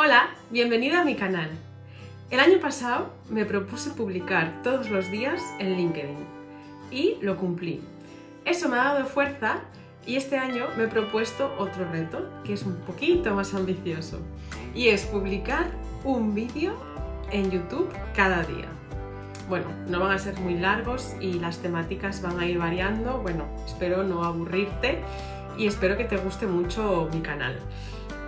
Hola, bienvenido a mi canal. El año pasado me propuse publicar todos los días en LinkedIn y lo cumplí. Eso me ha dado fuerza y este año me he propuesto otro reto que es un poquito más ambicioso y es publicar un vídeo en YouTube cada día. Bueno, no van a ser muy largos y las temáticas van a ir variando. Bueno, espero no aburrirte y espero que te guste mucho mi canal.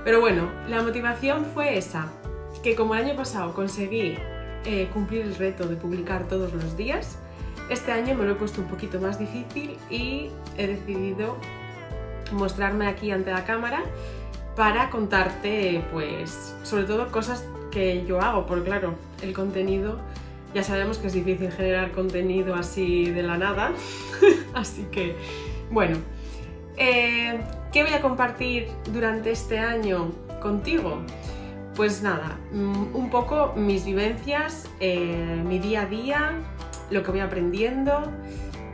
Pero bueno, la motivación fue esa, que como el año pasado conseguí eh, cumplir el reto de publicar todos los días, este año me lo he puesto un poquito más difícil y he decidido mostrarme aquí ante la cámara para contarte, pues, sobre todo cosas que yo hago, porque claro, el contenido, ya sabemos que es difícil generar contenido así de la nada, así que, bueno, eh, ¿qué voy a compartir durante este año contigo? Pues nada, mm, un poco mis vivencias, eh, mi día a día, lo que voy aprendiendo.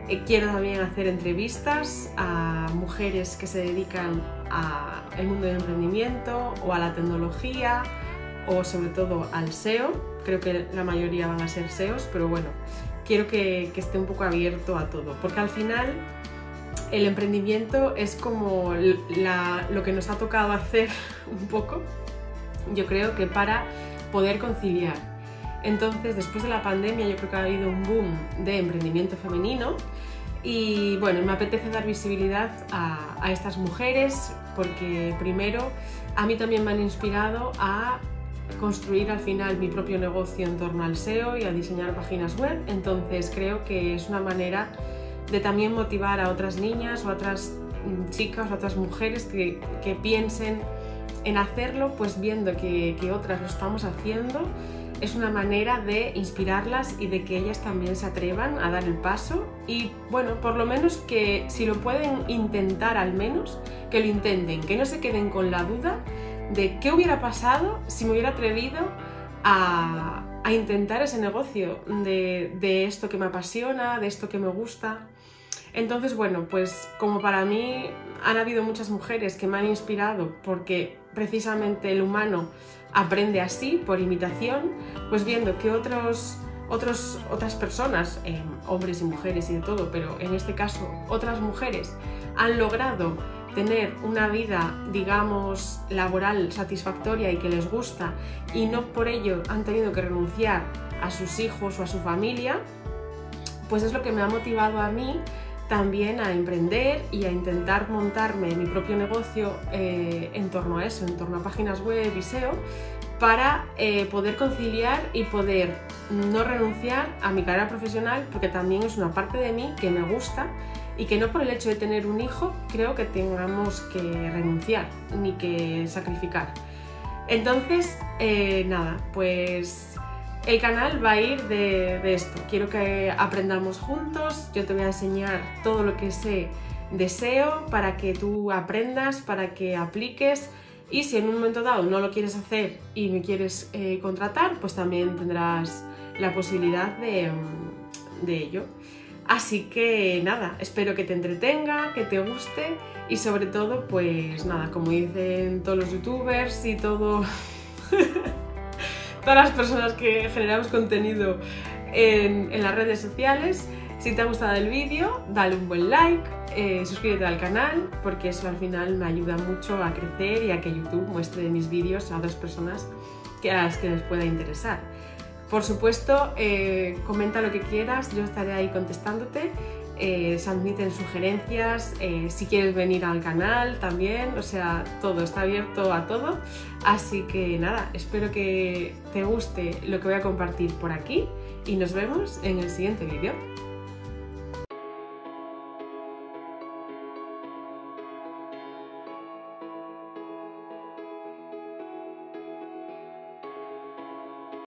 Eh, quiero también hacer entrevistas a mujeres que se dedican al mundo del emprendimiento o a la tecnología o sobre todo al SEO. Creo que la mayoría van a ser SEOs, pero bueno, quiero que, que esté un poco abierto a todo, porque al final el emprendimiento es como lo que nos ha tocado hacer un poco, yo creo que para poder conciliar. Entonces, después de la pandemia, yo creo que ha habido un boom de emprendimiento femenino y bueno, me apetece dar visibilidad a, a estas mujeres porque primero a mí también me han inspirado a construir al final mi propio negocio en torno al SEO y a diseñar páginas web. Entonces creo que es una manera de también motivar a otras niñas o a otras mm, chicas o a otras mujeres que, piensen en hacerlo, pues viendo que, otras lo estamos haciendo, es una manera de inspirarlas y de que ellas también se atrevan a dar el paso y bueno, por lo menos que si lo pueden intentar al menos, que lo intenten, que no se queden con la duda de qué hubiera pasado si me hubiera atrevido a, intentar ese negocio de, de esto que me apasiona, de esto que me gusta. Entonces, bueno, pues como para mí han habido muchas mujeres que me han inspirado porque precisamente el humano aprende así, por imitación, pues viendo que otros, otras personas, eh, hombres y mujeres y de todo, pero en este caso otras mujeres, han logrado tener una vida, digamos, laboral satisfactoria y que les gusta y no por ello han tenido que renunciar a sus hijos o a su familia, pues es lo que me ha motivado a mí también a emprender y a intentar montarme mi propio negocio eh, en torno a eso, en torno a páginas web y SEO, para eh, poder conciliar y poder no renunciar a mi carrera profesional, porque también es una parte de mí que me gusta y que no por el hecho de tener un hijo creo que tengamos que renunciar ni que sacrificar. Entonces, eh, nada, pues el canal va a ir de, esto. Quiero que aprendamos juntos. Yo te voy a enseñar todo lo que sé de SEO para que tú aprendas, para que apliques. Y si en un momento dado no lo quieres hacer y me quieres eh, contratar, pues también tendrás la posibilidad de, de ello. Así que nada, espero que te entretenga, que te guste y sobre todo, pues nada, como dicen todos los youtubers y todo... todas las personas que generamos contenido en, las redes sociales. Si te ha gustado el vídeo, dale un buen like, eh, suscríbete al canal, porque eso al final me ayuda mucho a crecer y a que YouTube muestre mis vídeos a otras personas a las que les pueda interesar. Por supuesto, eh, comenta lo que quieras, yo estaré ahí contestándote eh, se admiten sugerencias, eh, si quieres venir al canal también, o sea, todo está abierto a todo. Así que nada, espero que te guste lo que voy a compartir por aquí y nos vemos en el siguiente vídeo.